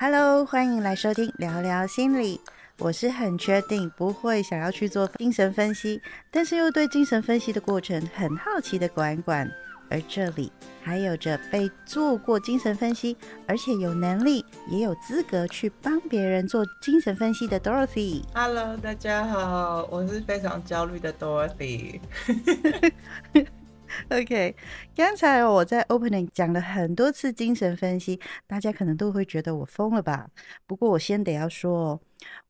Hello，欢迎来收听聊聊心理。我是很确定不会想要去做精神分析，但是又对精神分析的过程很好奇的管管。而这里还有着被做过精神分析，而且有能力也有资格去帮别人做精神分析的 Dorothy。Hello，大家好，我是非常焦虑的 Dorothy。OK，刚才我在 opening 讲了很多次精神分析，大家可能都会觉得我疯了吧？不过我先得要说，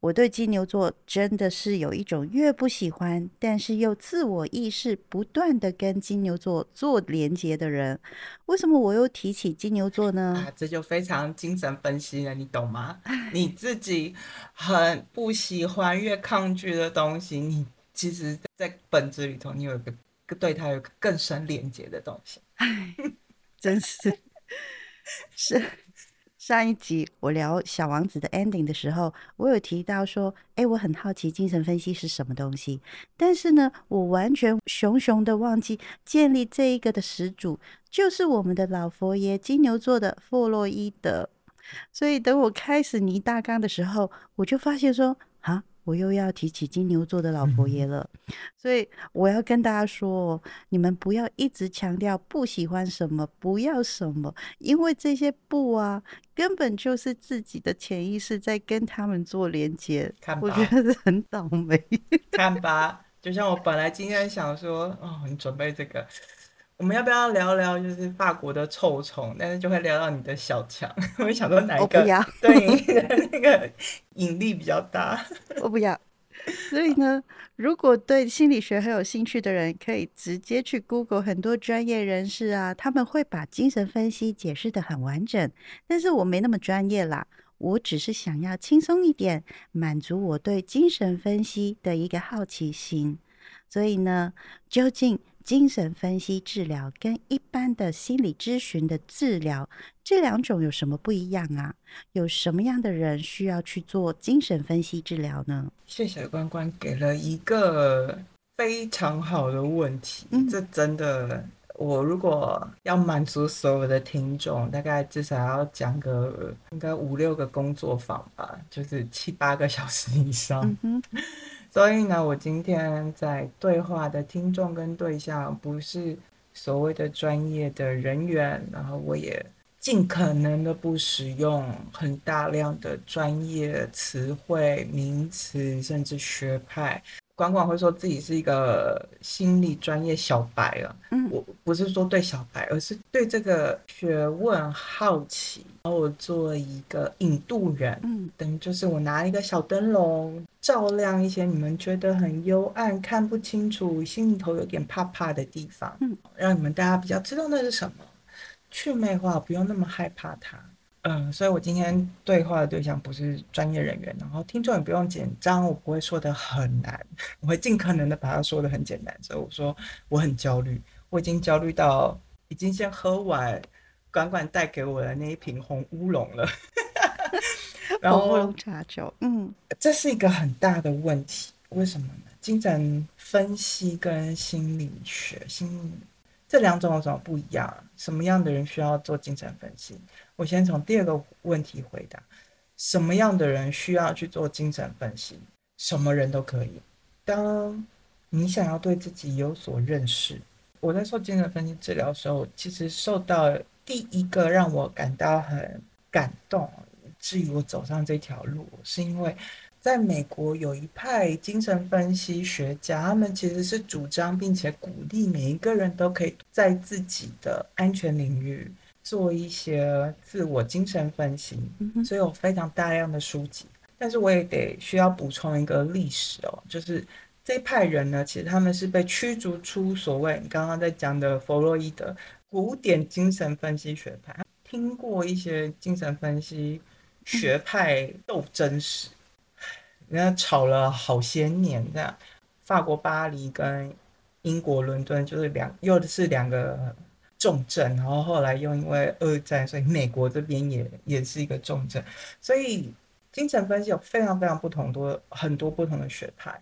我对金牛座真的是有一种越不喜欢，但是又自我意识不断的跟金牛座做连接的人。为什么我又提起金牛座呢？啊，这就非常精神分析了，你懂吗？你自己很不喜欢、越抗拒的东西，你其实，在本质里头，你有一个对它有更深连接的东西。真是是。上一集我聊《小王子》的 ending 的时候，我有提到说，哎，我很好奇精神分析是什么东西，但是呢，我完全熊熊的忘记建立这一个的始祖就是我们的老佛爷金牛座的弗洛伊德。所以等我开始拟大纲的时候，我就发现说，啊。我又要提起金牛座的老佛爷了，所以我要跟大家说，你们不要一直强调不喜欢什么，不要什么，因为这些不啊，根本就是自己的潜意识在跟他们做连接。我觉得很倒霉。看吧，就像我本来今天想说，哦，你准备这个。我们要不要聊聊就是法国的臭虫？但是就会聊到你的小强，我想说哪一个对你的 那个引力比较大？我不要。所以呢，如果对心理学很有兴趣的人，可以直接去 Google 很多专业人士啊，他们会把精神分析解释的很完整。但是我没那么专业啦，我只是想要轻松一点，满足我对精神分析的一个好奇心。所以呢，究竟精神分析治疗跟一般的心理咨询的治疗，这两种有什么不一样啊？有什么样的人需要去做精神分析治疗呢？谢谢关关给了一个非常好的问题，嗯、这真的，我如果要满足所有的听众，大概至少要讲个应该五六个工作坊吧，就是七八个小时以上。嗯所以呢，我今天在对话的听众跟对象不是所谓的专业的人员，然后我也尽可能的不使用很大量的专业词汇、名词，甚至学派。管管会说自己是一个心理专业小白啊，嗯，我不是说对小白，而是对这个学问好奇，然后我做一个引渡人，嗯，等于就是我拿一个小灯笼照亮一些你们觉得很幽暗、看不清楚、心里头有点怕怕的地方，嗯，让你们大家比较知道那是什么，去魅化，不用那么害怕它。嗯，所以我今天对话的对象不是专业人员，然后听众也不用紧张，我不会说的很难，我会尽可能的把它说的很简单。所以我说我很焦虑，我已经焦虑到已经先喝完管管带给我的那一瓶红乌龙了，然后乌龙茶酒，嗯，这是一个很大的问题，为什么呢？精神分析跟心理学、心这两种有什么不一样？什么样的人需要做精神分析？我先从第二个问题回答：什么样的人需要去做精神分析？什么人都可以。当你想要对自己有所认识，我在做精神分析治疗的时候，其实受到第一个让我感到很感动，至于我走上这条路，是因为在美国有一派精神分析学家，他们其实是主张并且鼓励每一个人都可以在自己的安全领域。做一些自我精神分析，所以有非常大量的书籍。但是我也得需要补充一个历史哦，就是这一派人呢，其实他们是被驱逐出所谓你刚刚在讲的弗洛伊德古典精神分析学派。听过一些精神分析学派斗争史，人人家吵了好些年这样。法国巴黎跟英国伦敦就是两又是两个。重症，然后后来又因为二战，所以美国这边也也是一个重症，所以精神分析有非常非常不同多很多不同的学派，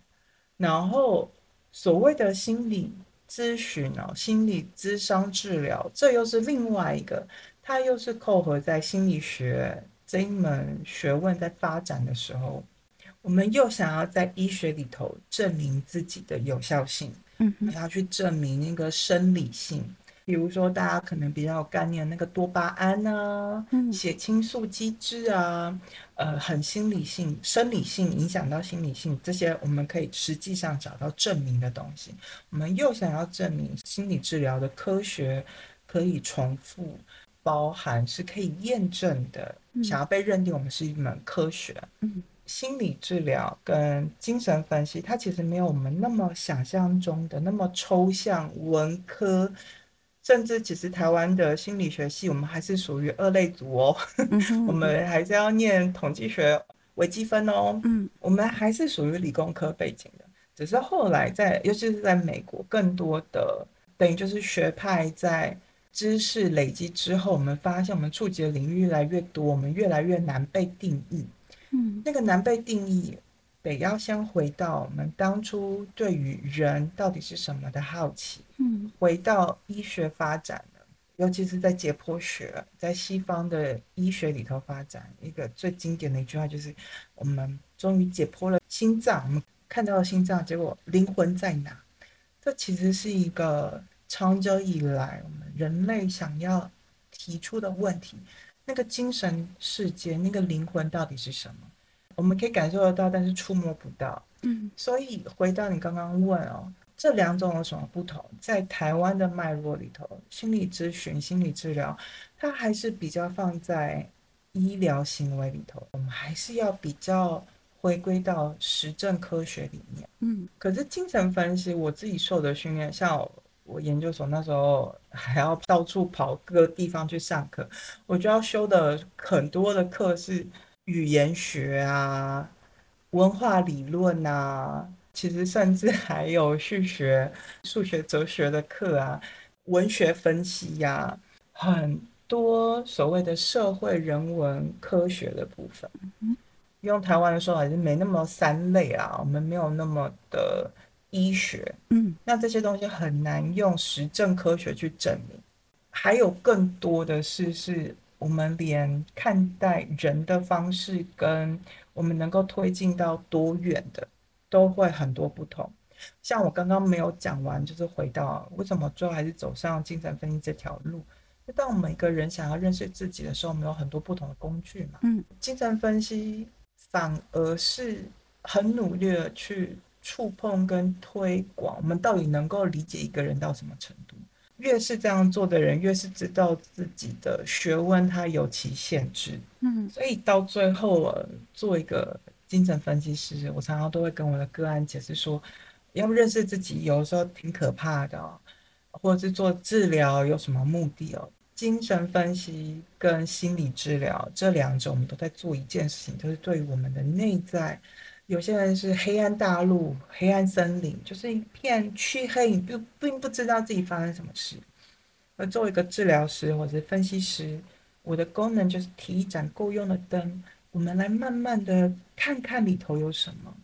然后所谓的心理咨询哦，心理咨商治疗，这又是另外一个，它又是扣合在心理学这一门学问在发展的时候，我们又想要在医学里头证明自己的有效性，嗯还要去证明那个生理性。比如说，大家可能比较有概念，那个多巴胺啊，嗯血清素机制啊，呃，很心理性、生理性影响到心理性，这些我们可以实际上找到证明的东西。我们又想要证明心理治疗的科学可以重复，包含是可以验证的，嗯想要被认定我们是一门科学。嗯心理治疗跟精神分析，它其实没有我们那么想象中的那么抽象文科，甚至其实台湾的心理学系，我们还是属于二类组哦，我们还是要念统计学、微积分哦，嗯我们还是属于理工科背景的。只是后来在，尤其是在美国，更多的等于就是学派在知识累积之后，我们发现我们触及的领域越来越多，我们越来越难被定义。嗯那个难被定义，得要先回到我们当初对于人到底是什么的好奇，嗯回到医学发展的，尤其是在解剖学，在西方的医学里头发展，一个最经典的一句话就是：我们终于解剖了心脏，我们看到了心脏，结果灵魂在哪？这其实是一个长久以来我们人类想要提出的问题。那个精神世界，那个灵魂到底是什么？我们可以感受得到，但是触摸不到。嗯所以回到你刚刚问哦，这两种有什么不同？在台湾的脉络里头，心理咨询、心理治疗，它还是比较放在医疗行为里头，我们还是要比较回归到实证科学里面。嗯可是精神分析，我自己受的训练，像我我研究所那时候还要到处跑各个地方去上课，我就要修的很多的课是语言学啊、文化理论啊，其实甚至还有数学、数学、哲学的课啊，文学分析呀、很多所谓的社会人文科学的部分。用台湾的说法是没那么三类啊，我们没有那么的医学，嗯那这些东西很难用实证科学去证明。还有更多的是，是我们连看待人的方式跟我们能够推进到多远的，都会很多不同。像我刚刚没有讲完，就是回到为什么最后还是走上精神分析这条路。就当我们一个人想要认识自己的时候，我们有很多不同的工具嘛。嗯精神分析反而是很努力的去触碰跟推广，我们到底能够理解一个人到什么程度。越是这样做的人，越是知道自己的学问它有其限制，嗯所以到最后，我，做一个精神分析师，我常常都会跟我的个案解释说，要认识自己，有的时候挺可怕的、哦，或者是做治疗有什么目的哦？精神分析跟心理治疗这两者，我们都在做一件事情，就是对于我们的内在。有些人是黑暗大陆、黑暗森林，就是一片黢黑，你并并不知道自己发生什么事。而作为一个治疗师或者分析师，我的功能就是提一盏够用的灯，我们来慢慢的看看里头有什么。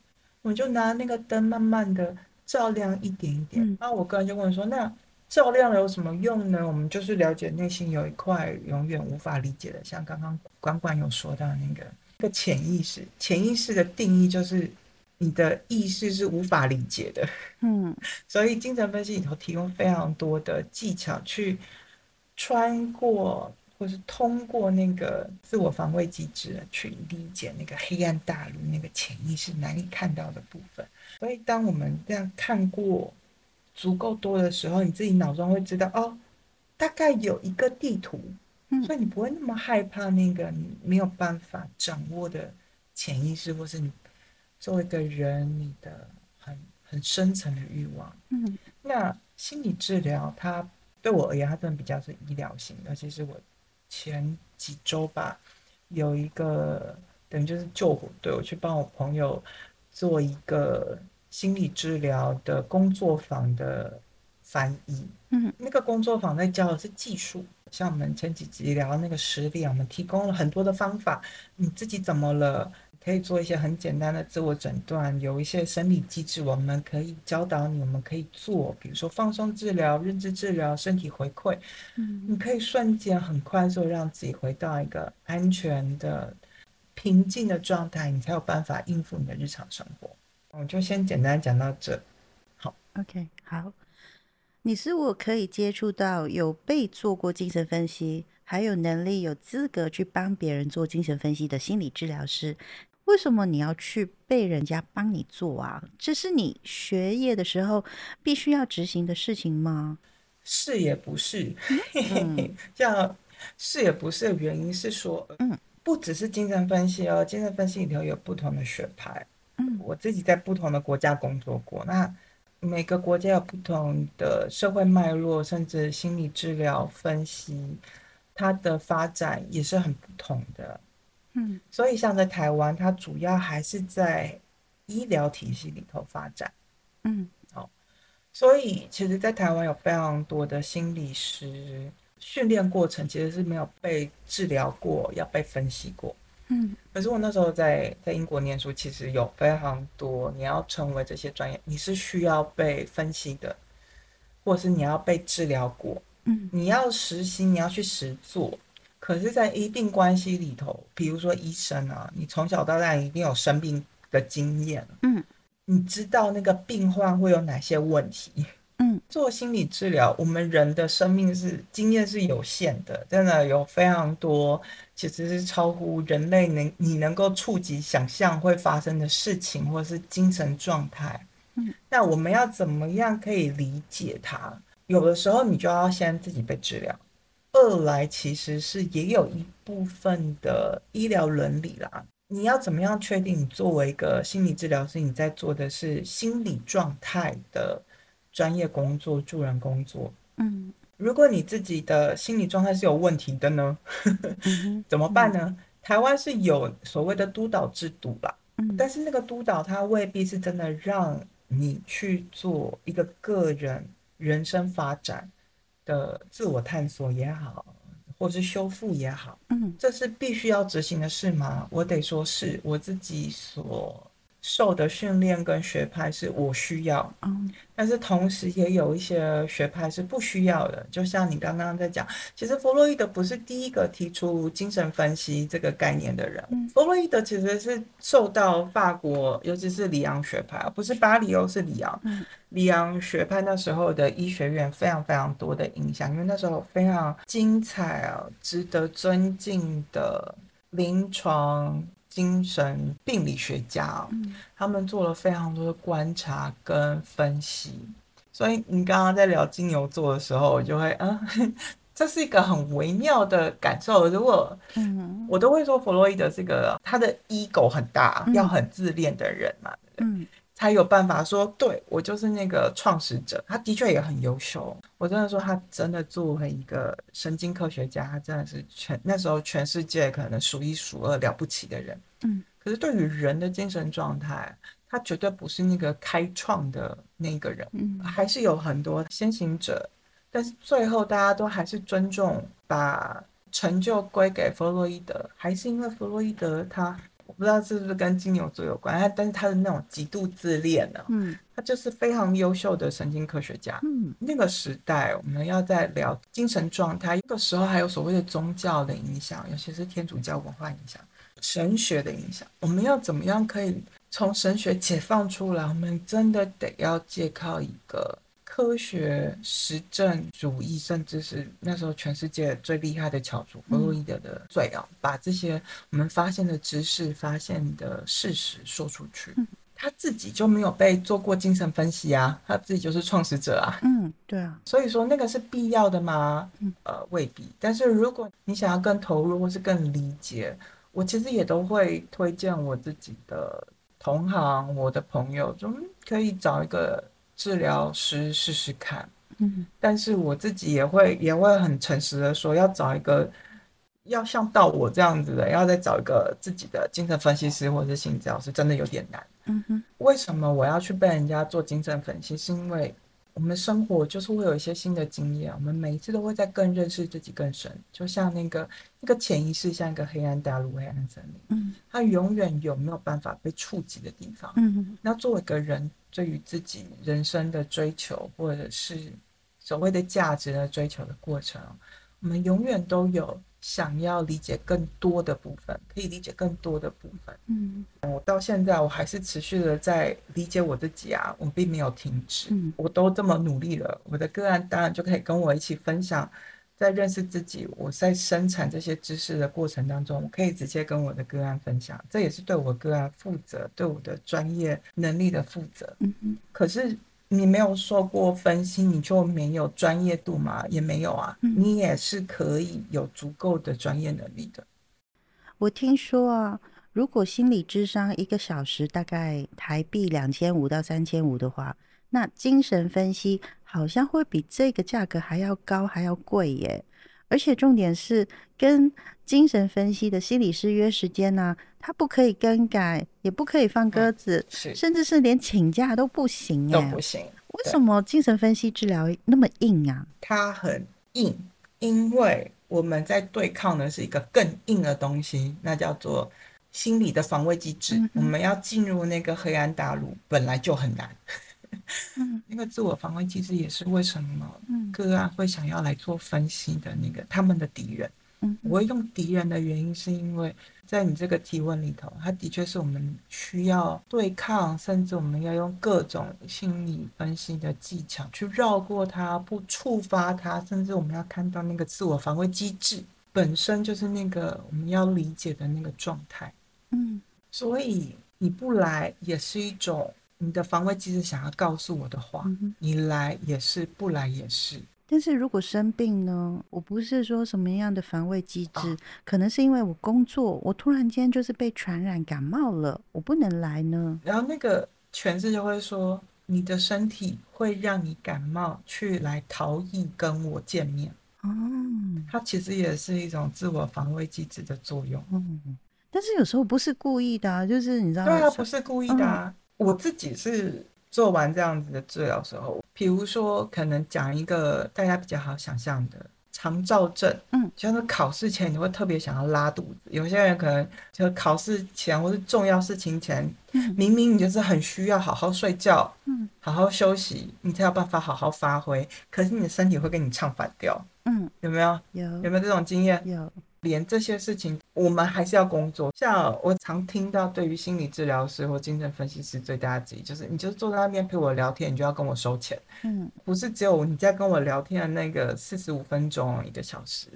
我就拿那个灯慢慢的照亮一点一点。嗯然后我个人就问说，那照亮了有什么用呢？我们就是了解内心有一块永远无法理解的，像刚刚管管有说到那个。个潜意识，潜意识的定义就是你的意识是无法理解的，嗯 所以精神分析里头提供非常多的技巧去穿过或是通过那个自我防卫机制去理解那个黑暗大陆那个潜意识难以看到的部分。所以当我们这样看过足够多的时候，你自己脑中会知道哦，大概有一个地图。嗯所以你不会那么害怕那个你没有办法掌握的潜意识，或是你作为一个人你的很很深层的欲望。嗯那心理治疗它对我而言，它真的比较是医疗型的。其实我前几周吧，有一个等于就是救火队，我去帮我朋友做一个心理治疗的工作坊的翻译。嗯那个工作坊在教的是技术，像我们前几集聊那个实力啊，我们提供了很多的方法，你自己怎么了？可以做一些很简单的自我诊断，有一些生理机制，我们可以教导你，我们可以做，比如说放松治疗、认知治疗、身体回馈，嗯你可以瞬间很快速让自己回到一个安全的、平静的状态，你才有办法应付你的日常生活。我就先简单讲到这。好 OK，好。你是我可以接触到有被做过精神分析，还有能力、有资格去帮别人做精神分析的心理治疗师。为什么你要去被人家帮你做啊？这是你学业的时候必须要执行的事情吗？是也不是，嗯像是也不是的原因是说，嗯，不只是精神分析哦，精神分析里头有不同的学派。嗯我自己在不同的国家工作过，那每个国家有不同的社会脉络，甚至心理治疗分析，它的发展也是很不同的。嗯所以像在台湾，它主要还是在医疗体系里头发展。嗯所以，其实，在台湾有非常多的心理师训练过程，其实是没有被治疗过，要被分析过。嗯可是我那时候在在英国念书，其实有非常多，你要成为这些专业，你是需要被分析的，或是你要被治疗过，嗯你要实习，你要去实做。可是，在医病关系里头，比如说医生啊，你从小到大一定有生病的经验，嗯你知道那个病患会有哪些问题。嗯做心理治疗，我们人的生命是经验是有限的，真的有非常多，其实是超乎人类能你能够触及、想象会发生的事情，或者是精神状态。嗯，那我们要怎么样可以理解它？有的时候你就要先自己被治疗。二来其实是也有一部分的医疗伦理啦。你要怎么样确定你作为一个心理治疗师，你在做的是心理状态的专业工作、助人工作？嗯如果你自己的心理状态是有问题的呢，嗯 怎么办呢？台湾是有所谓的督导制度啦，嗯但是那个督导他未必是真的让你去做一个个人人生发展的自我探索也好，或是修复也好，嗯这是必须要执行的事吗？我得说是我自己所受的训练跟学派是我需要，嗯但是同时也有一些学派是不需要的。就像你刚刚在讲，其实弗洛伊德不是第一个提出精神分析这个概念的人。嗯弗洛伊德其实是受到法国，尤其是里昂学派，不是巴黎哦，是里昂。嗯里昂学派那时候的医学院非常非常多的影响，因为那时候非常精彩啊、值得尊敬的临床精神病理学家哦、嗯。他们做了非常多的观察跟分析。所以你刚刚在聊金牛座的时候，我就会啊，这是一个很微妙的感受。如果嗯。我都会说弗洛伊德这个他的 ego 很大，嗯。要很自恋的人嘛，嗯才有办法说，对我就是那个创始者。他的确也很优秀，我真的说他真的作为一个神经科学家，他真的是全那时候全世界可能数一数二了不起的人。嗯，可是对于人的精神状态，他绝对不是那个开创的那个人，嗯还是有很多先行者。但是最后大家都还是尊重，把成就归给弗洛伊德，还是因为弗洛伊德他我不知道是不是跟金牛座有关，他但是他的那种极度自恋呢、嗯他就是非常优秀的神经科学家。嗯那个时代，我们要在聊精神状态，那个时候还有所谓的宗教的影响，尤其是天主教文化影响、神学的影响。我们要怎么样可以从神学解放出来？我们真的得要借靠一个科学实证主义，甚至是那时候全世界最厉害的翘楚弗洛伊德的罪啊，把这些我们发现的知识、发现的事实说出去。他自己就没有被做过精神分析啊，他自己就是创始者啊，嗯，对啊，所以说那个是必要的吗嗯？呃，未必。但是如果你想要更投入或是更理解，我其实也都会推荐我自己的同行、我的朋友，就嗯可以找一个治疗师试试看。嗯但是我自己也会也会很诚实的说，要找一个要像到我这样子的，要再找一个自己的精神分析师或者是心理治疗师，真的有点难。嗯哼为什么我要去被人家做精神分析？是因为我们生活就是会有一些新的经验，我们每一次都会在更认识自己更深。就像那个那个潜意识，像一个黑暗大陆、黑暗森林，嗯它永远有没有办法被触及的地方。嗯那作为一个人，对于自己人生的追求，或者是所谓的价值的追求的过程，我们永远都有想要理解更多的部分，可以理解更多的部分。嗯我到现在，我还是持续的在理解我自己啊，我并没有停止。嗯我都这么努力了，我的个案当然就可以跟我一起分享，在认识自己，我在生产这些知识的过程当中，我可以直接跟我的个案分享，这也是对我个案负责，对我的专业能力的负责。可是你没有受过分析，你就没有专业度吗？也没有啊，嗯你也是可以有足够的专业能力的。我听说啊，如果心理智商一个小时大概台币两千五到三千五的话，那精神分析好像会比这个价格还要高，还要贵耶。而且重点是，跟精神分析的心理师约时间呢、他不可以更改，也不可以放鸽子，是甚至是连请假都不行哎都不。行，为什么精神分析治疗那么硬啊？它很硬，因为我们在对抗的是一个更硬的东西，那叫做心理的防卫机制。嗯我们要进入那个黑暗大陆本来就很难。嗯 那个自我防卫机制也是为什么嗯个案会想要来做分析的那个他们的敌人。嗯我会用敌人的原因，是因为在你这个提问里头，它的确是我们需要对抗，甚至我们要用各种心理分析的技巧去绕过它，不触发它，甚至我们要看到那个自我防卫机制本身就是那个我们要理解的那个状态。嗯所以你不来也是一种你的防卫机制想要告诉我的话，嗯。你来也是，不来也是。但是如果生病呢？我不是说什么样的防卫机制，啊可能是因为我工作，我突然间就是被传染感冒了，我不能来呢。然后那个诠释就会说，你的身体会让你感冒，去来逃逸跟我见面。哦，它其实也是一种自我防卫机制的作用。嗯，但是有时候不是故意的、啊，就是你知道，对啊，不是故意的啊。我自己是做完这样子的治疗时候，比如说可能讲一个大家比较好想象的肠燥症，嗯，就是考试前你会特别想要拉肚子，有些人可能就考试前或是重要事情前，嗯明明你就是很需要好好睡觉，嗯，好好休息，你才有办法好好发挥，可是你的身体会跟你唱反调，嗯，有没有？有有没有这种经验？有，连这些事情，我们还是要工作。像我常听到，对于心理治疗师或精神分析师最大的质疑，就是你就坐在那边陪我聊天，你就要跟我收钱，嗯不是只有你在跟我聊天的那个四十五分钟、一个小时，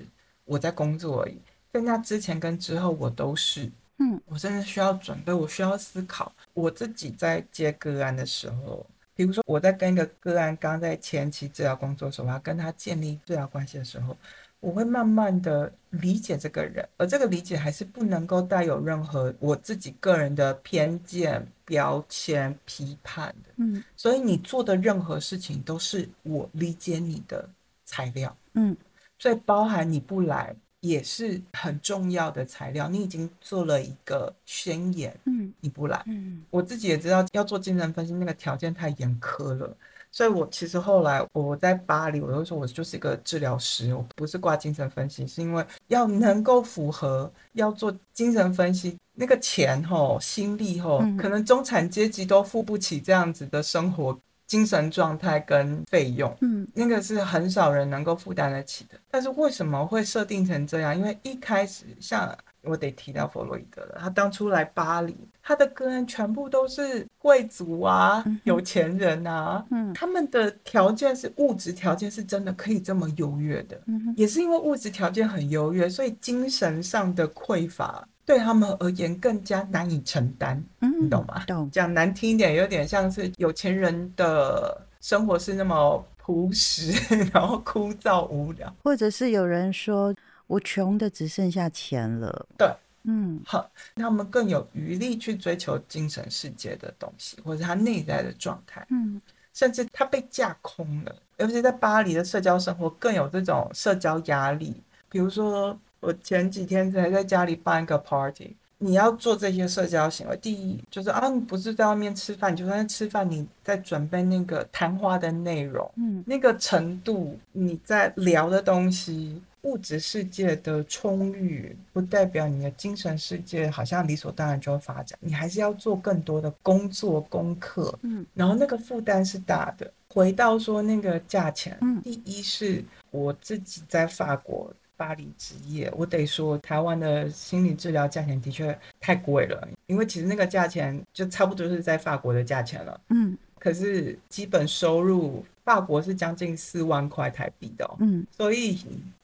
我在工作而已。在那之前跟之后，我都是，嗯我真的需要准备，我需要思考。我自己在接个案的时候，比如说我在跟一个个案刚在前期治疗工作的时候，我要跟他建立治疗关系的时候，我会慢慢的理解这个人，而这个理解还是不能够带有任何我自己个人的偏见、标签、批判的。嗯所以你做的任何事情都是我理解你的材料，嗯所以包含你不来也是很重要的材料。你已经做了一个宣言，嗯你不来，嗯我自己也知道要做精神分析那个条件太严苛了。所以，我其实后来我在巴黎，我就说我就是一个治疗师，我不是挂精神分析，是因为要能够符合要做精神分析那个钱吼、心力吼，嗯可能中产阶级都付不起这样子的生活精神状态跟费用。嗯那个是很少人能够负担得起的。但是为什么会设定成这样？因为一开始像我得提到弗洛伊德了，他当初来巴黎，他的个案全部都是贵族啊嗯、有钱人啊，嗯他们的条件是物质条件是真的可以这么优越的，嗯也是因为物质条件很优越，所以精神上的匮乏对他们而言更加难以承担。嗯，你懂吗懂，讲难听一点，有点像是有钱人的生活是那么朴实，然后枯燥无聊。或者是有人说我穷的只剩下钱了，对，嗯好，他们更有余力去追求精神世界的东西，或者他内在的状态，嗯甚至他被架空了。尤其在巴黎的社交生活，更有这种社交压力。比如说，我前几天才在家里办一个 party，你要做这些社交行为，第一就是啊，你不是在外面吃饭，你就算吃饭，你在准备那个谈话的内容，嗯那个程度，你在聊的东西，物质世界的充裕，不代表你的精神世界好像理所当然就会发展，你还是要做更多的工作功课，嗯，然后那个负担是大的。回到说那个价钱，嗯第一是我自己在法国。巴黎职业，我得说，台湾的心理治疗价钱的确太贵了，因为其实那个价钱就差不多是在法国的价钱了。嗯可是基本收入，法国是将近四万块台币的、哦，嗯所以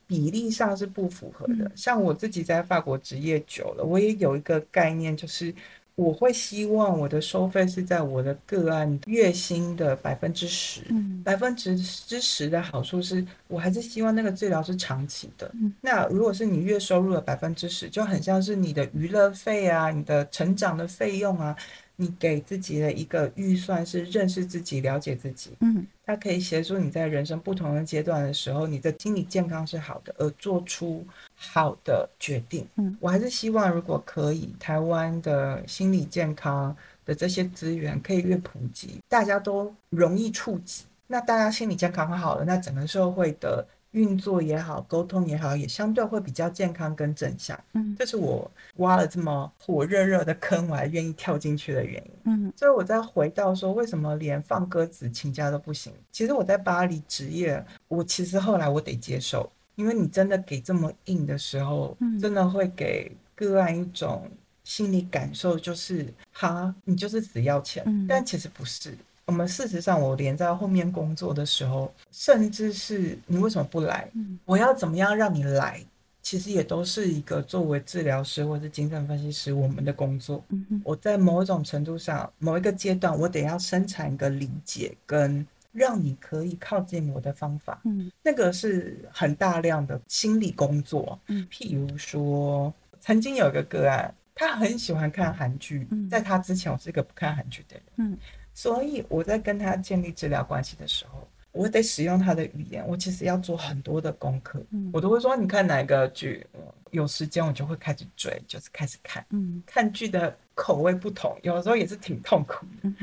比例上是不符合的嗯。像我自己在法国职业久了，我也有一个概念，就是我会希望我的收费是在我的个案月薪的百分之十。嗯百分之之十的好处是我还是希望那个治疗是长期的。嗯那如果是你月收入的百分之十，就很像是你的娱乐费啊，你的成长的费用啊，你给自己的一个预算是认识自己、了解自己，嗯它可以协助你在人生不同的阶段的时候，你的心理健康是好的，而做出好的决定。嗯，我还是希望，如果可以，台湾的心理健康的这些资源可以越普及，大家都容易触及。那大家心理健康好了，那整个社会的运作也好，沟通也好，也相对会比较健康跟正向。嗯这是我挖了这么火热热的坑，我还愿意跳进去的原因。嗯所以我再回到说，为什么连放鸽子请假都不行？其实我在巴黎职业，我其实后来我得接受，因为你真的给这么硬的时候，嗯真的会给个案一种心理感受，就是哈，你就是只要钱。嗯但其实不是。我们事实上，我连在后面工作的时候，甚至是你为什么不来？嗯我要怎么样让你来？其实也都是一个作为治疗师或是精神分析师我们的工作。嗯我在某一种程度上，某一个阶段，我得要生产一个理解跟让你可以靠近我的方法，嗯。那个是很大量的心理工作。嗯。譬如说，曾经有一个个案，他很喜欢看韩剧，嗯。在他之前，我是一个不看韩剧的人，嗯。所以我在跟他建立治疗关系的时候，我得使用他的语言，我其实要做很多的功课。嗯。我都会说，你看哪个剧，嗯有时间我就会开始追，就是开始看。嗯。看剧的口味不同，有的时候也是挺痛苦的，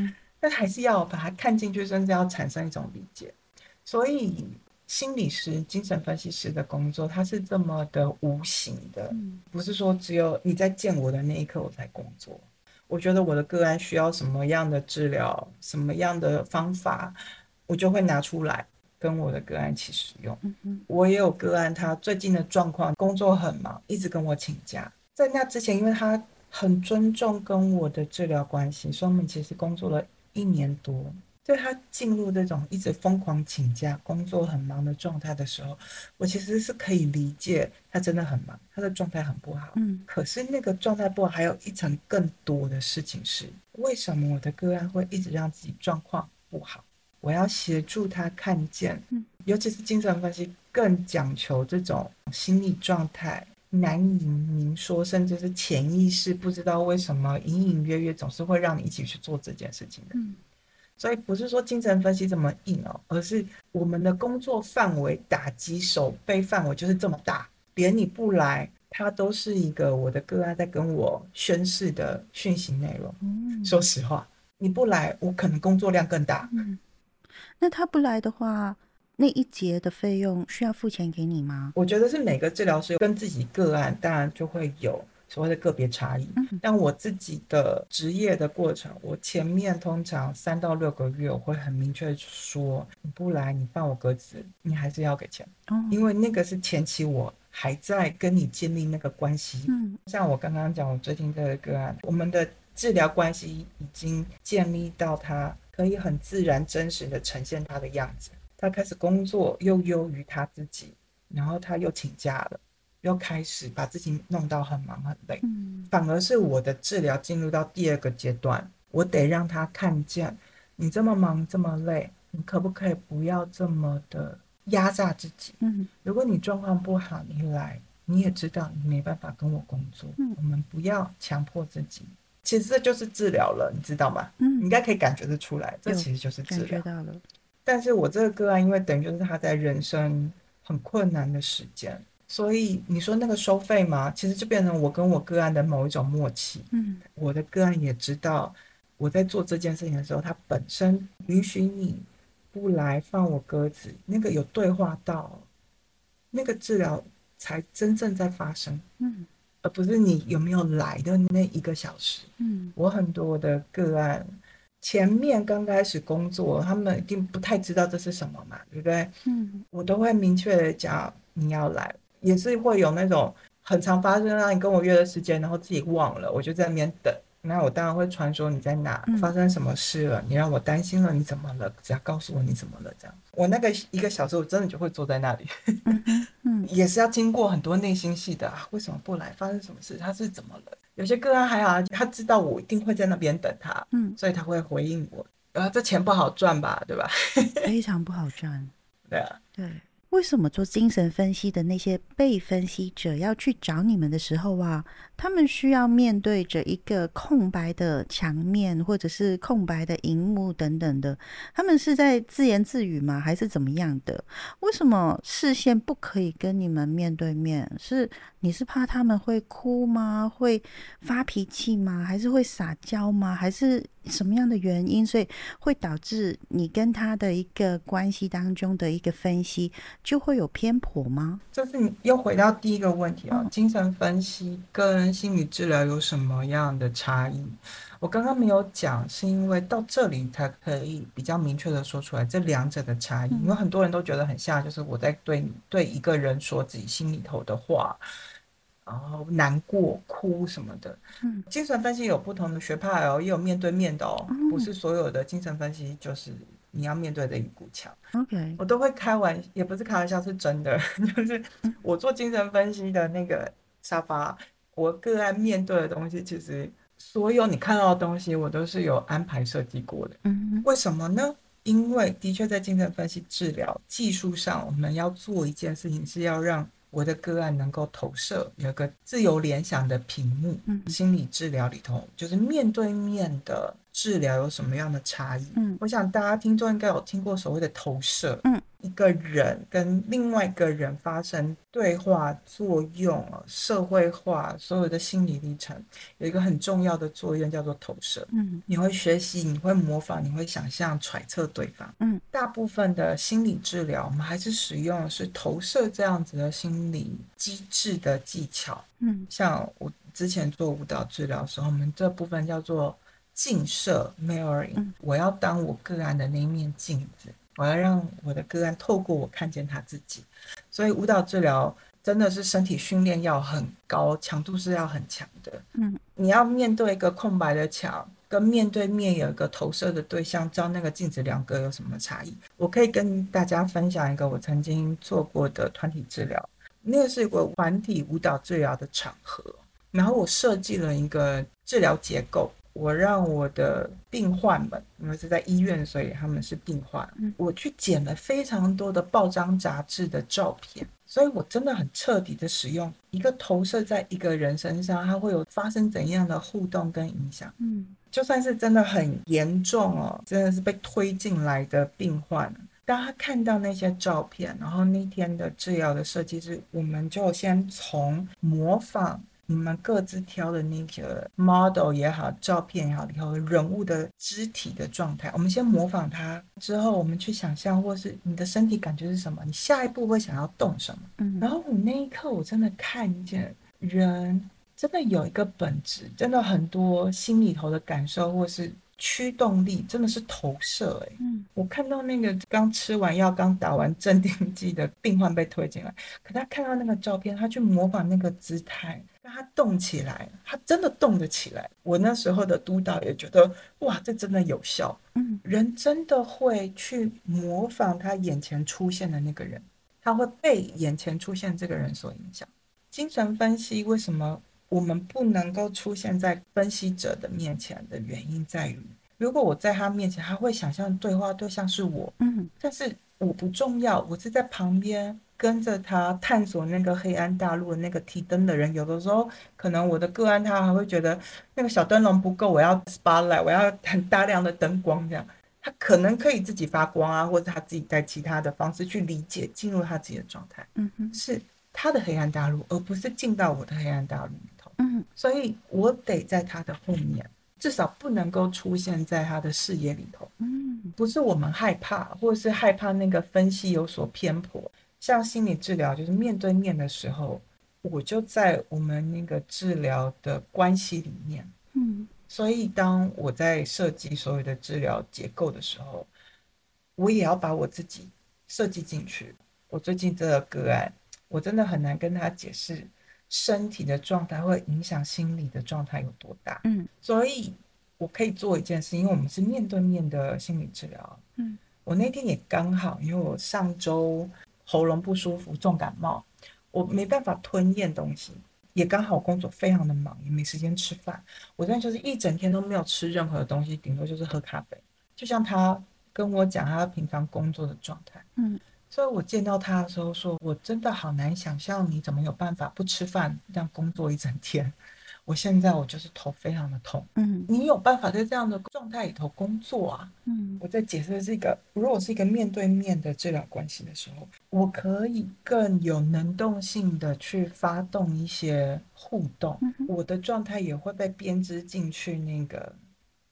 但还是要把它看进去，甚至要产生一种理解。所以，心理师、精神分析师的工作，它是这么的无形的，嗯不是说只有你在见我的那一刻我才工作。我觉得我的个案需要什么样的治疗，什么样的方法，我就会拿出来跟我的个案一起使用。嗯我也有个案，他最近的状况，工作很忙，一直跟我请假。在那之前，因为他很尊重跟我的治疗关系，所以我们其实工作了一年多。对他进入这种一直疯狂请假、工作很忙的状态的时候，我其实是可以理解他真的很忙，他的状态很不好。嗯可是那个状态不好，还有一层更多的事情是，为什么我的个案会一直让自己状况不好？我要协助他看见，嗯尤其是精神分析更讲求这种心理状态难以明说，甚至是潜意识不知道为什么隐隐约约总是会让你一起去做这件事情的。嗯所以不是说精神分析这么硬哦，而是我们的工作范围、打击手背范围就是这么大，连你不来，它都是一个我的个案在跟我宣誓的讯息内容。嗯说实话，你不来，我可能工作量更大。嗯，那他不来的话，那一节的费用需要付钱给你吗？我觉得是每个治疗师跟自己个案，当然就会有所谓的个别差异。嗯但我自己的职业的过程，我前面通常三到六个月，我会很明确地说，你不来，你放我鸽子，你还是要给钱，哦，因为那个是前期我还在跟你建立那个关系。嗯像我刚刚讲，我最近这个个案，我们的治疗关系已经建立到他可以很自然、真实的呈现他的样子。他开始工作又优于他自己，然后他又请假了，又开始把自己弄到很忙很累。嗯反而是我的治疗进入到第二个阶段，我得让他看见，你这么忙这么累，你可不可以不要这么的压榨自己？嗯如果你状况不好，你来，你也知道你没办法跟我工作，嗯我们不要强迫自己。其实这就是治疗了，你知道吗？你应嗯，该可以感觉得出来，这其实就是治疗。感觉到了。但是我这个个案，因为等于就是他在人生很困难的时间，所以你说那个收费吗？其实就变成我跟我个案的某一种默契。嗯我的个案也知道我在做这件事情的时候，他本身允许你不来放我鸽子，那个有对话到，那个治疗才真正在发生，嗯而不是你有没有来的那一个小时。嗯我很多的个案，前面刚开始工作，他们一定不太知道这是什么嘛，对不对？嗯我都会明确的讲你要来，也是会有那种很常发生，让你跟我约的时间，然后自己忘了，我就在那边等。那我当然会传说你在哪嗯，发生什么事了，你让我担心了，你怎么了？只要告诉我你怎么了，这样。我那个一个小时，我真的就会坐在那里，嗯嗯 也是要经过很多内心戏的啊。为什么不来？发生什么事？他是怎么了？有些个案还好，他知道我一定会在那边等他，嗯，所以他会回应我。啊，这钱不好赚吧，对吧？非常不好赚。对啊，对，为什么做精神分析的那些被分析者要去找你们的时候啊，他们需要面对着一个空白的墙面，或者是空白的荧幕等等的，他们是在自言自语吗？还是怎么样的？为什么视线不可以跟你们面对面？是你是怕他们会哭吗？会发脾气吗？还是会撒娇吗？还是什么样的原因，所以会导致你跟他的一个关系当中的一个分析就会有偏颇吗？就是你又回到第一个问题啊、嗯精神分析跟心理治疗有什么样的差异？我刚刚没有讲，是因为到这里才可以比较明确的说出来这两者的差异。嗯因为很多人都觉得很像，就是我在对你对一个人说自己心里头的话，然后难过、哭什么的。嗯，精神分析有不同的学派哦，也有面对面的哦，嗯不是所有的精神分析就是你要面对的一股墙。OK，我都会开玩，也不是开玩笑，是真的。就是我做精神分析的那个沙发，我个案面对的东西，其实所有你看到的东西，我都是有安排设计过的。嗯为什么呢？因为的确在精神分析治疗技术上，我们要做一件事情，是要让我的个案能够投射，有个自由联想的屏幕。嗯心理治疗里头，就是面对面的治疗有什么样的差异？嗯我想大家听众应该有听过所谓的投射，嗯，一个人跟另外一个人发生对话作用啊，社会化所有的心理历程有一个很重要的作用叫做投射。嗯你会学习，你会模仿，你会想象、揣测对方。嗯，大部分的心理治疗，我们还是使用是投射这样子的心理机制的技巧。嗯像我之前做舞蹈治疗的时候，我们这部分叫做镜射 （mirroring）、嗯我要当我个案的那一面镜子，我要让我的个案透过我看见他自己。所以舞蹈治疗真的是身体训练要很高，强度是要很强的。嗯你要面对一个空白的墙，跟面对面有一个投射的对象，照那个镜子两个有什么差异？我可以跟大家分享一个我曾经做过的团体治疗，那个是一个团体舞蹈治疗的场合，然后我设计了一个治疗结构。我让我的病患们，因为是在医院，所以他们是病患。嗯我去剪了非常多的报章杂志的照片，所以我真的很彻底的使用一个投射在一个人身上，它会有发生怎样的互动跟影响。嗯就算是真的很严重哦，真的是被推进来的病患，当他看到那些照片，然后那天的治疗的设计是，我们就先从模仿你们各自挑的那个 model 也好，照片也好，里头人物的肢体的状态，我们先模仿它，之后我们去想象，或是你的身体感觉是什么，你下一步会想要动什么。嗯然后我那一刻，我真的看见人真的有一个本质，真的很多心里头的感受或是驱动力，真的是投射、欸。嗯我看到那个刚吃完药、刚打完镇定剂的病患被推进来，可他看到那个照片，他去模仿那个姿态，让他动起来，他真的动得起来。我那时候的督导也觉得，哇，这真的有效。嗯人真的会去模仿他眼前出现的那个人，他会被眼前出现这个人所影响。精神分析为什么我们不能够出现在分析者的面前的原因在于，如果我在他面前，他会想象对话对象是我，嗯但是我不重要，我是在旁边跟着他探索那个黑暗大陆的那个提灯的人。有的时候，可能我的个案他还会觉得那个小灯笼不够，我要 spotlight，我要很大量的灯光这样。他可能可以自己发光啊，或者他自己在其他的方式去理解，进入他自己的状态。嗯哼是他的黑暗大陆，而不是进到我的黑暗大陆。嗯所以我得在他的后面，至少不能够出现在他的视野里头。嗯不是我们害怕，或者是害怕那个分析有所偏颇。像心理治疗，就是面对面的时候，我就在我们那个治疗的关系里面。嗯所以，当我在设计所有的治疗结构的时候，我也要把我自己设计进去。我最近这个个案，我真的很难跟他解释身体的状态会影响心理的状态有多大。嗯所以我可以做一件事，因为我们是面对面的心理治疗。嗯，我那天也刚好，因为我上周喉咙不舒服，重感冒，我没办法吞咽东西，也刚好工作非常的忙，也没时间吃饭。我现在就是一整天都没有吃任何东西，顶多就是喝咖啡。就像他跟我讲他平常工作的状态，嗯所以我见到他的时候说，我真的好难想象你怎么有办法不吃饭这样工作一整天。我现在我就是头非常的痛，嗯你有办法在这样的状态里头工作啊？嗯我在解释这个，如果是一个面对面的治疗关系的时候，我可以更有能动性的去发动一些互动，嗯我的状态也会被编织进去那个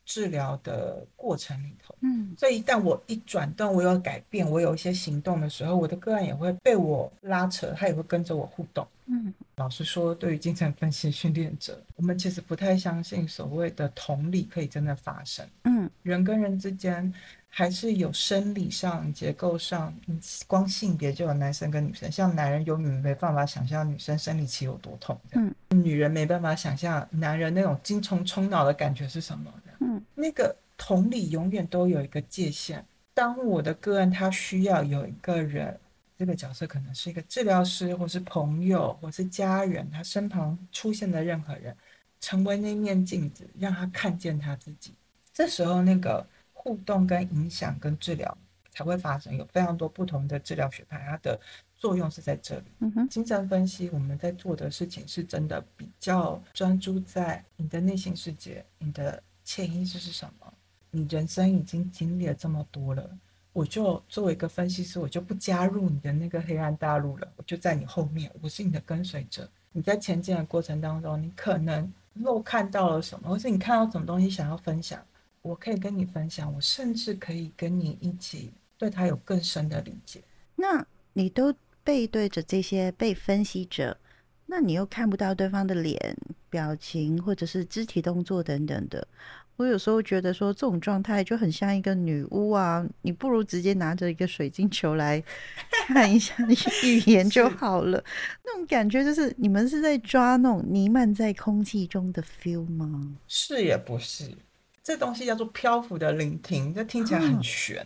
治疗的过程里头。嗯所以一旦我一转动，我有改变，我有一些行动的时候，我的个案也会被我拉扯，他也会跟着我互动。嗯老实说，对于精神分析训练者，我们其实不太相信所谓的同理可以真的发生。嗯人跟人之间还是有生理上、结构上，嗯光性别就有男生跟女生。像男人永远没办法想象女生生理期有多痛，嗯女人没办法想象男人那种精虫冲脑的感觉是什么。嗯那个同理永远都有一个界限。当我的个案他需要有一个人，这个角色可能是一个治疗师，或是朋友，或是家人，他身旁出现的任何人，成为那面镜子，让他看见他自己。这时候，那个互动、跟影响、跟治疗才会发生。有非常多不同的治疗学派，它的作用是在这里。嗯哼精神分析我们在做的事情是真的比较专注在你的内心世界，你的潜意识是什么？你人生已经经历了这么多了，我就作为一个分析师，我就不加入你的那个黑暗大陆了，我就在你后面，我是你的跟随者。你在前进的过程当中，你可能漏看到了什么，或是你看到什么东西想要分享，我可以跟你分享，我甚至可以跟你一起对他有更深的理解。那你都背对着这些被分析者，那你又看不到对方的脸、表情或者是肢体动作等等的。我有时候觉得说这种状态就很像一个女巫啊，你不如直接拿着一个水晶球来看一下你 语言就好了。那种感觉就是你们是在抓那种弥漫在空气中的 feel 吗？是也不是，这东西叫做漂浮的聆听，这听起来很玄。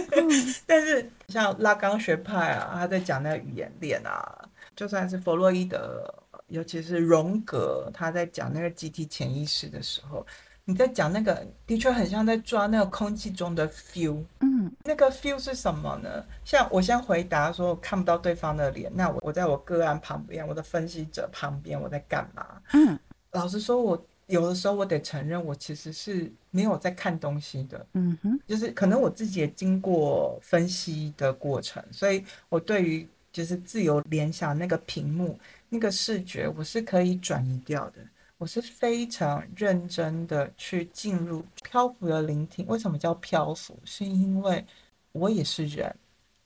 但是像拉冈学派啊，他在讲那个语言链啊，就算是弗洛伊德，尤其是荣格，他在讲那个集体潜意识的时候，你在讲那个，的确很像在抓那个空气中的 feel。嗯那个 feel 是什么呢？像我先回答说我看不到对方的脸，那我我在我个案旁边，我的分析者旁边，我在干嘛？嗯老实说，我有的时候我得承认，我其实是没有在看东西的，嗯哼就是可能我自己也经过分析的过程，所以我对于就是自由联想那个屏幕那个视觉，我是可以转移掉的。我是非常认真的去进入漂浮的聆听。为什么叫漂浮？是因为我也是人，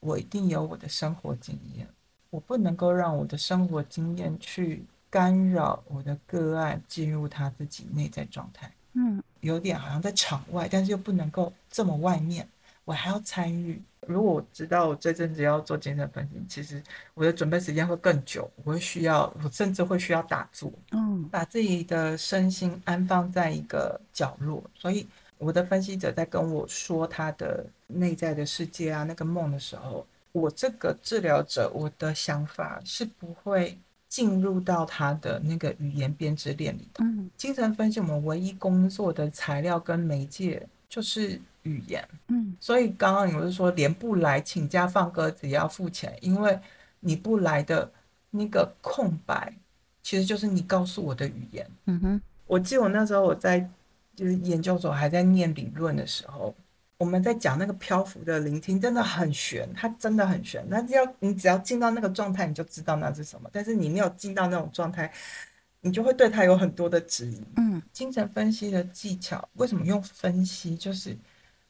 我一定有我的生活经验，我不能够让我的生活经验去干扰我的个案进入他自己内在状态。嗯有点好像在场外，但是又不能够这么外面，我还要参与。如果我知道我这阵子要做精神分析，其实我的准备时间会更久，我会需要，我甚至会需要打坐，嗯把自己的身心安放在一个角落。所以我的分析者在跟我说他的内在的世界啊，那个梦的时候，我这个治疗者，我的想法是不会进入到他的那个语言编织链里的。嗯精神分析我们唯一工作的材料跟媒介就是语言，嗯所以刚刚你不是说连不来请假放鸽子也要付钱，因为你不来的那个空白，其实就是你告诉我的语言。嗯哼我记得我那时候我在就是研究所还在念理论的时候，我们在讲那个漂浮的聆听，真的很悬，它真的很悬。那只要你只要进到那个状态，你就知道那是什么。但是你没有进到那种状态，你就会对他有很多的质疑。嗯精神分析的技巧为什么用分析？就是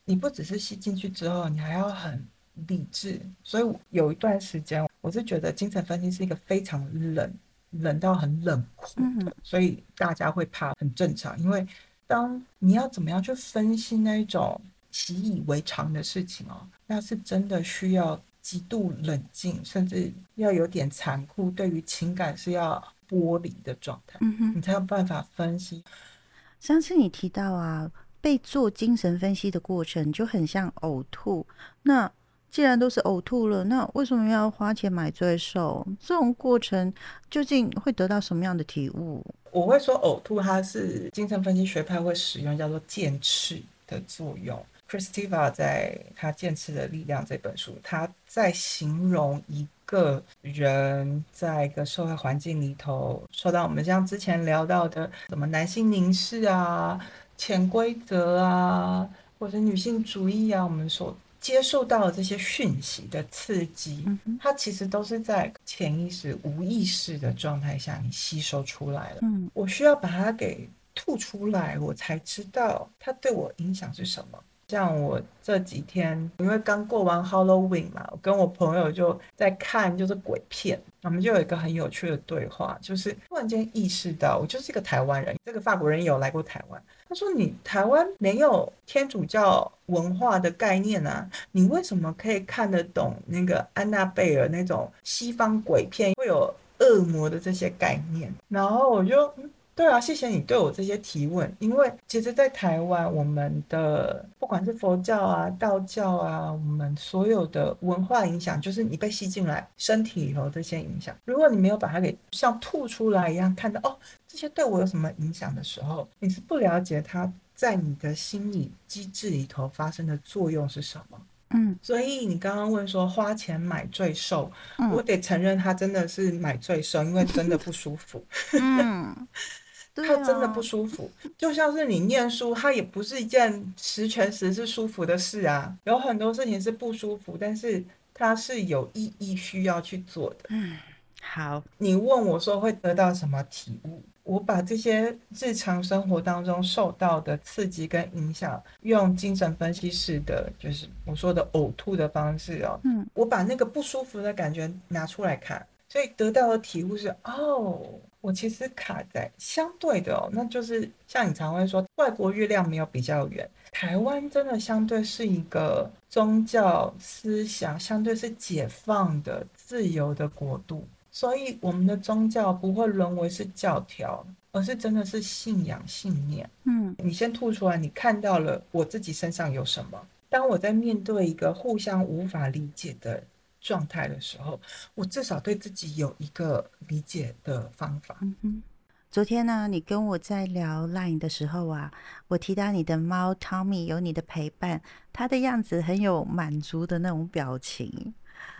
你不只是吸进去之后，你还要很理智。所以有一段时间，我是觉得精神分析是一个非常冷，冷到很冷酷。嗯所以大家会怕，很正常。因为当你要怎么样去分析那一种习以为常的事情哦，那是真的需要极度冷静，甚至要有点残酷，对于情感是要剥离的状态，嗯哼。你才有办法分析。上次你提到啊，被做精神分析的过程就很像呕吐。那既然都是呕吐了，那为什么要花钱买罪受？这种过程究竟会得到什么样的体悟？我会说呕吐，它是精神分析学派会使用叫做剑翅的作用。Christiva 在他《剑刺的力量》这本书，他在形容一个人在一个社会环境里头受到我们像之前聊到的什么男性凝视啊、潜规则啊，或者女性主义啊，我们所接受到的这些讯息的刺激，嗯，它其实都是在潜意识、无意识的状态下你吸收出来了。嗯我需要把它给吐出来，我才知道它对我影响是什么。像我这几天，因为刚过完 Halloween 嘛，我跟我朋友就在看就是鬼片，我们就有一个很有趣的对话，就是突然间意识到，我就是一个台湾人，这个法国人有来过台湾。他说：“你台湾没有天主教文化的概念啊，你为什么可以看得懂那个安娜贝尔那种西方鬼片会有恶魔的这些概念？”然后我就，对啊，谢谢你对我这些提问，因为其实，在台湾，我们的不管是佛教啊、道教啊，我们所有的文化影响，就是你被吸进来身体里头这些影响，如果你没有把它给像吐出来一样看到，哦，这些对我有什么影响的时候，你是不了解它在你的心理机制里头发生的作用是什么。嗯所以你刚刚问说花钱买罪受，我嗯得承认它真的是买罪受，因为真的不舒服。嗯，对它真的不啊舒服，就像是你念书，它也不是一件十全十是舒服的事啊。有很多事情是不舒服，但是它是有意义需要去做的。嗯好，你问我说会得到什么体悟？我把这些日常生活当中受到的刺激跟影响，用精神分析式的，就是我说的呕吐的方式哦，嗯我把那个不舒服的感觉拿出来看，所以得到的体悟是，哦，我其实卡在相对的哦，那就是像你常会说，外国月亮没有比较圆，台湾真的相对是一个宗教思想相对是解放的、自由的国度，所以我们的宗教不会沦为是教条，而是真的是信仰、信念。嗯你先吐出来，你看到了我自己身上有什么。当我在面对一个互相无法理解的状态的时候，我至少对自己有一个理解的方法。嗯哼。昨天呢，你跟我在聊 Line 的时候啊，我提到你的猫 Tommy 有你的陪伴，它的样子很有满足的那种表情。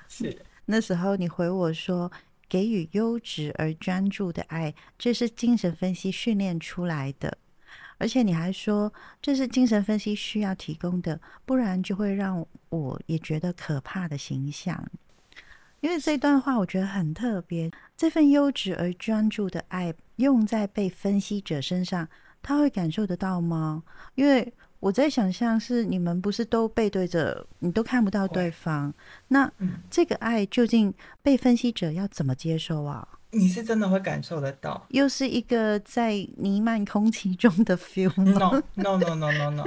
是，那时候你回我说，给予优质而专注的爱，这是精神分析训练出来的。而且你还说，这是精神分析需要提供的，不然就会让我也觉得可怕的形象。因为这段话我觉得很特别，这份优质而专注的爱用在被分析者身上，他会感受得到吗？因为我在想象是你们不是都背对着，你都看不到对方，那嗯，这个爱究竟被分析者要怎么接受啊？你是真的会感受得到。又是一个在弥漫空气中的 feel？No no no no no no，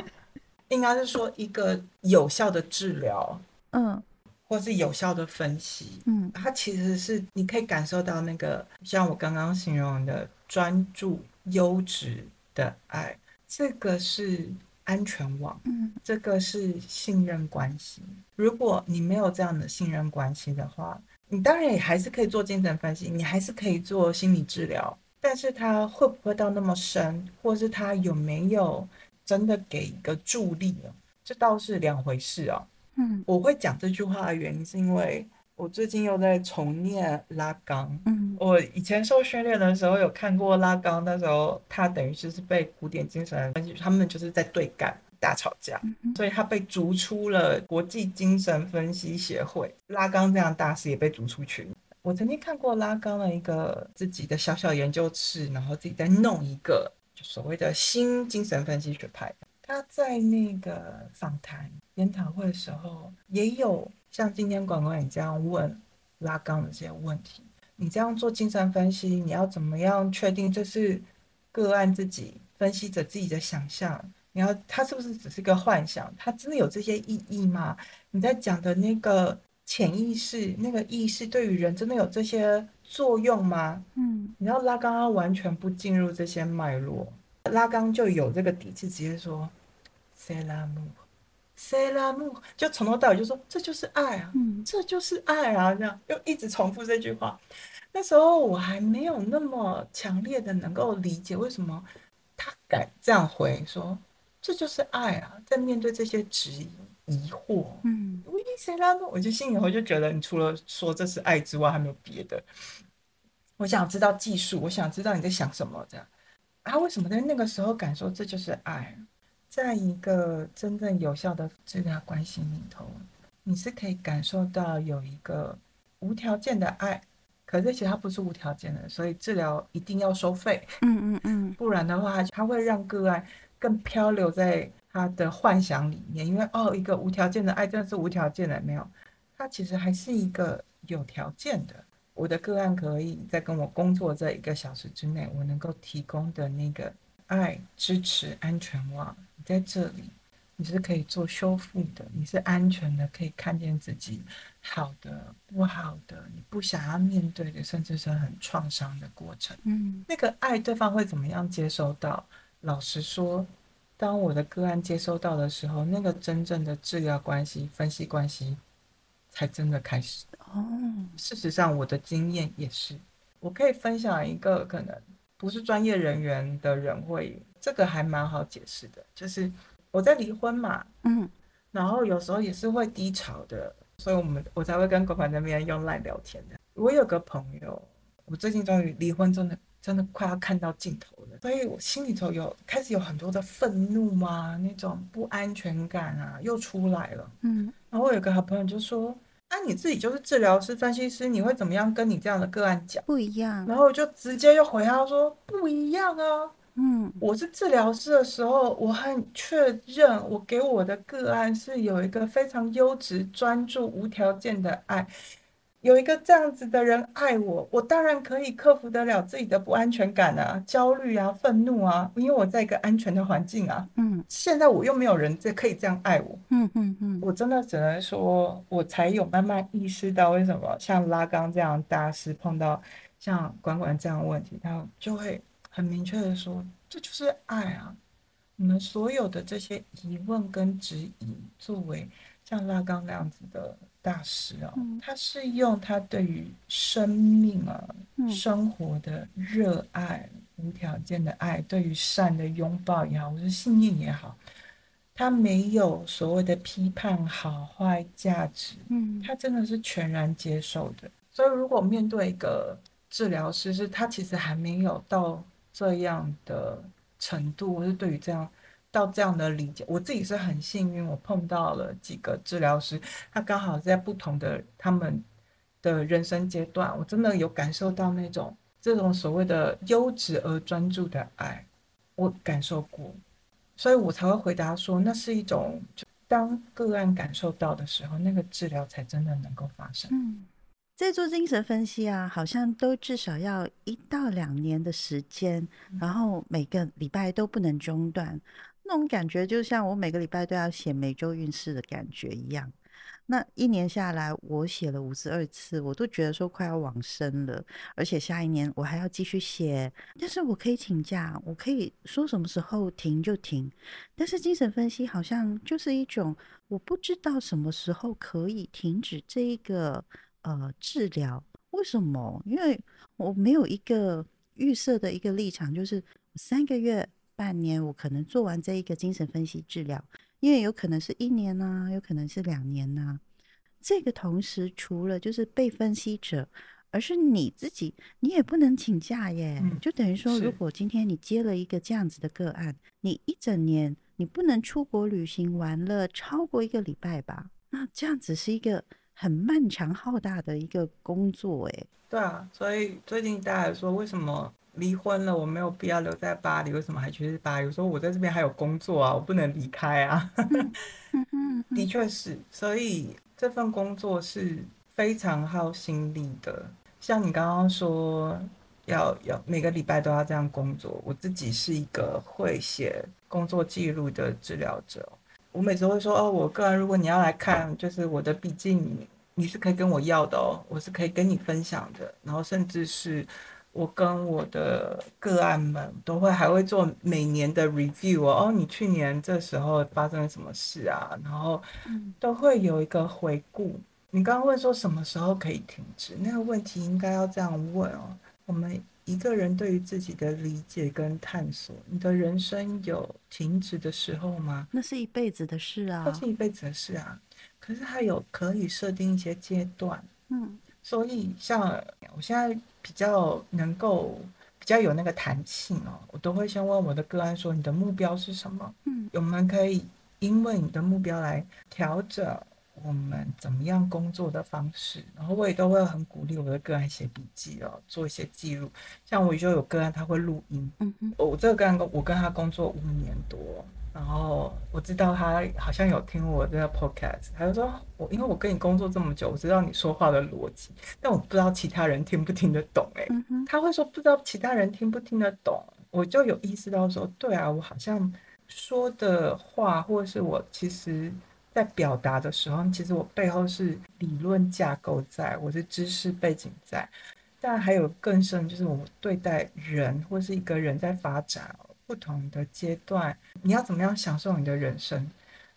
应该是说一个有效的治疗，嗯或是有效的分析。嗯它其实是你可以感受到那个，像我刚刚形容的专注、优质的爱，这个是安全网，嗯这个是信任关系。如果你没有这样的信任关系的话，你当然也还是可以做精神分析，你还是可以做心理治疗，但是它会不会到那么深，或是它有没有真的给一个助力呢？这倒是两回事哦。嗯我会讲这句话的原因，是因为我最近又在重念拉冈。嗯我以前受训练的时候有看过拉冈，那时候他等于就是被古典精神分析，他们就是在对干。大吵架，所以他被逐出了国际精神分析协会。拉冈这样大师也被逐出群。我曾经看过拉冈的一个自己的小小研究室，然后自己在弄一个就所谓的新精神分析学派。他在那个访谈研讨会的时候，也有像今天管管你这样问拉冈的这些问题。你这样做精神分析，你要怎么样确定这是个案自己分析者自己的想象？你要他是不是只是个幻想？他真的有这些意义吗？你在讲的那个。潜意识那个意识对于人真的有这些作用吗？嗯，你知道拉刚他完全不进入这些脉络，拉刚就有这个底气，直接说塞拉姆，塞拉木，就从头到尾就说这就是爱啊，嗯，这就是爱啊，这样又一直重复这句话。那时候我还没有那么强烈的能够理解为什么他敢这样回说这就是爱啊，在面对这些质疑。疑惑，嗯，为谁啦？我就心里头就觉得，你除了说这是爱之外，还没有别的。我想知道技术，我想知道你在想什么，这样。他为什么在那个时候感受这就是爱？在一个真正有效的治疗关系里头，你是可以感受到有一个无条件的爱，可是其实它不是无条件的，所以治疗一定要收费。嗯嗯嗯，不然的话，它会让个案更漂流在。他的幻想里面，因为哦，一个无条件的爱真的是无条件的，没有，他其实还是一个有条件的。我的个案可以在跟我工作这一个小时之内，我能够提供的那个爱、支持、安全网，你在这里，你是可以做修复的，你是安全的，可以看见自己好的、不好的，你不想要面对的，甚至是很创伤的过程。嗯，那个爱，对方会怎么样接收到？老实说。当我的个案接收到的时候，那个真正的治疗关系、分析关系，才真的开始。哦，事实上，我的经验也是。我可以分享一个可能不是专业人员的人会，这个还蛮好解释的，就是我在离婚嘛，嗯，然后有时候也是会低潮的，所以我们我才会跟狗管那边用赖聊天的。我有个朋友，我最近终于离婚，真的。真的快要看到尽头了，所以我心里头有开始有很多的愤怒啊，那种不安全感啊，又出来了。嗯，然后我有个好朋友就说：“啊，你自己就是治疗师、分析师，你会怎么样跟你这样的个案讲？不一样。”然后我就直接又回他说：“不一样啊，嗯，我是治疗师的时候，我很确认我给我的个案是有一个非常优质、专注、无条件的爱。”有一个这样子的人爱我，我当然可以克服得了自己的不安全感啊、焦虑啊、愤怒啊，因为我在一个安全的环境啊。嗯，现在我又没有人这可以这样爱我。嗯嗯嗯，我真的只能说，我才有慢慢意识到为什么像拉刚这样大师碰到像管管这样的问题，他就会很明确的说，这就是爱啊。你们所有的这些疑问跟质疑，作为像拉刚那样子的。大师哦，他是用他对于生命啊、生活的热爱、无条件的爱，对于善的拥抱也好，或是信念也好，他没有所谓的批判好坏价值，嗯，他真的是全然接受的。所以，如果面对一个治疗师，是他其实还没有到这样的程度，或是对于这样。到这样的理解，我自己是很幸运，我碰到了几个治疗师，他刚好在不同的他们的人生阶段，我真的有感受到那种这种所谓的优质而专注的爱，我感受过，所以我才会回答说，那是一种当个案感受到的时候，那个治疗才真的能够发生。嗯，在做精神分析啊，好像都至少要一到两年的时间，然后每个礼拜都不能中断。那种感觉就像我每个礼拜都要写每周运势的感觉一样。那一年下来，我写了五十二次，我都觉得说快要往生了。而且下一年我还要继续写，但是我可以请假，我可以说什么时候停就停。但是精神分析好像就是一种我不知道什么时候可以停止这一个呃治疗。为什么？因为我没有一个预设的一个立场，就是三个月。半年，我可能做完这一个精神分析治疗，因为有可能是一年呐，有可能是两年呐。这个同时，除了就是被分析者，而是你自己，你也不能请假耶。就等于说，如果今天你接了一个这样子的个案，你一整年你不能出国旅行玩了超过一个礼拜吧？那这样子是一个很漫长浩大的一个工作，诶。对啊，所以最近大家说，为什么离婚了我没有必要留在巴黎？为什么还去巴黎？我说我在这边还有工作啊，我不能离开啊。的确是，所以这份工作是非常耗心力的。像你刚刚说，要要每个礼拜都要这样工作。我自己是一个会写工作记录的治疗者，我每次会说哦，我个人如果你要来看，就是我的笔记。你是可以跟我要的哦，我是可以跟你分享的。然后甚至是我跟我的个案们都会还会做每年的 review 哦。哦，你去年这时候发生了什么事啊？然后都会有一个回顾。你刚刚问说什么时候可以停止？那个问题应该要这样问哦。我们一个人对于自己的理解跟探索，你的人生有停止的时候吗？那是一辈子的事啊，那是一辈子的事啊。可是它有可以设定一些阶段，嗯，所以像我现在比较能够比较有那个弹性哦，我都会先问我的个案说：“你的目标是什么？”嗯，我们可以因为你的目标来调整我们怎么样工作的方式。然后我也都会很鼓励我的个案写笔记哦，做一些记录。像我就有个案他会录音，嗯嗯，我这个个案我跟他工作五年多。然后我知道他好像有听我这个 podcast，他就说我因为我跟你工作这么久，我知道你说话的逻辑，但我不知道其他人听不听得懂。哎，他会说不知道其他人听不听得懂，我就有意识到说，对啊，我好像说的话，或者是我其实在表达的时候，其实我背后是理论架构在，我的知识背景在，但还有更深，就是我对待人或是一个人在发展。不同的阶段，你要怎么样享受你的人生？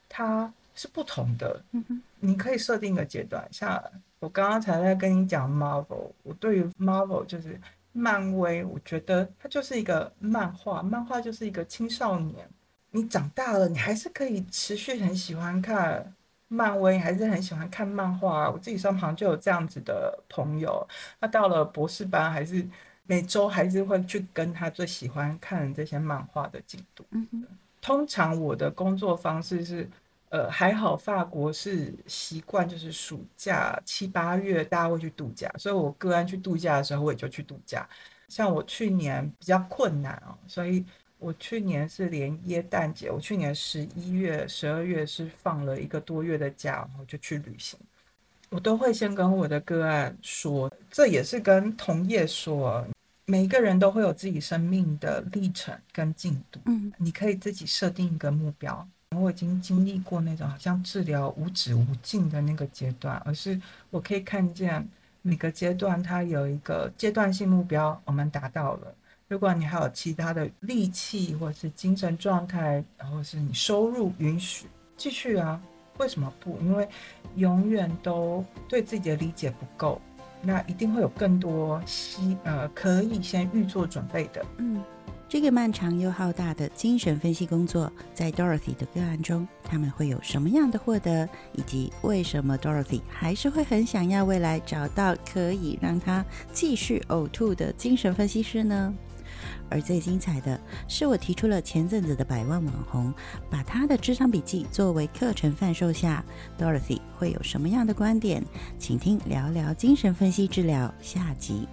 它是不同的。嗯哼，你可以设定一个阶段，像我刚刚才在跟你讲 Marvel，我对于 Marvel 就是漫威，我觉得它就是一个漫画，漫画就是一个青少年。你长大了，你还是可以持续很喜欢看漫威，还是很喜欢看漫画。我自己身旁就有这样子的朋友，他到了博士班还是。每周还是会去跟他最喜欢看这些漫画的进度。嗯通常我的工作方式是，呃，还好法国是习惯就是暑假七八月大家会去度假，所以我个案去度假的时候我也就去度假。像我去年比较困难哦，所以我去年是连耶诞节，我去年十一月、十二月是放了一个多月的假，然后就去旅行。我都会先跟我的个案说，这也是跟同业说，每一个人都会有自己生命的历程跟进度。嗯，你可以自己设定一个目标。我已经经历过那种好像治疗无止无尽的那个阶段，而是我可以看见每个阶段它有一个阶段性目标，我们达到了。如果你还有其他的力气，或者是精神状态，然后是你收入允许继续啊。为什么不？因为永远都对自己的理解不够，那一定会有更多西呃可以先预做准备的。嗯，这个漫长又浩大的精神分析工作，在 Dorothy 的个案中，他们会有什么样的获得？以及为什么 Dorothy 还是会很想要未来找到可以让他继续呕吐的精神分析师呢？而最精彩的是，我提出了前阵子的百万网红，把他的智商笔记作为课程贩售下，Dorothy 会有什么样的观点？请听聊聊精神分析治疗下集。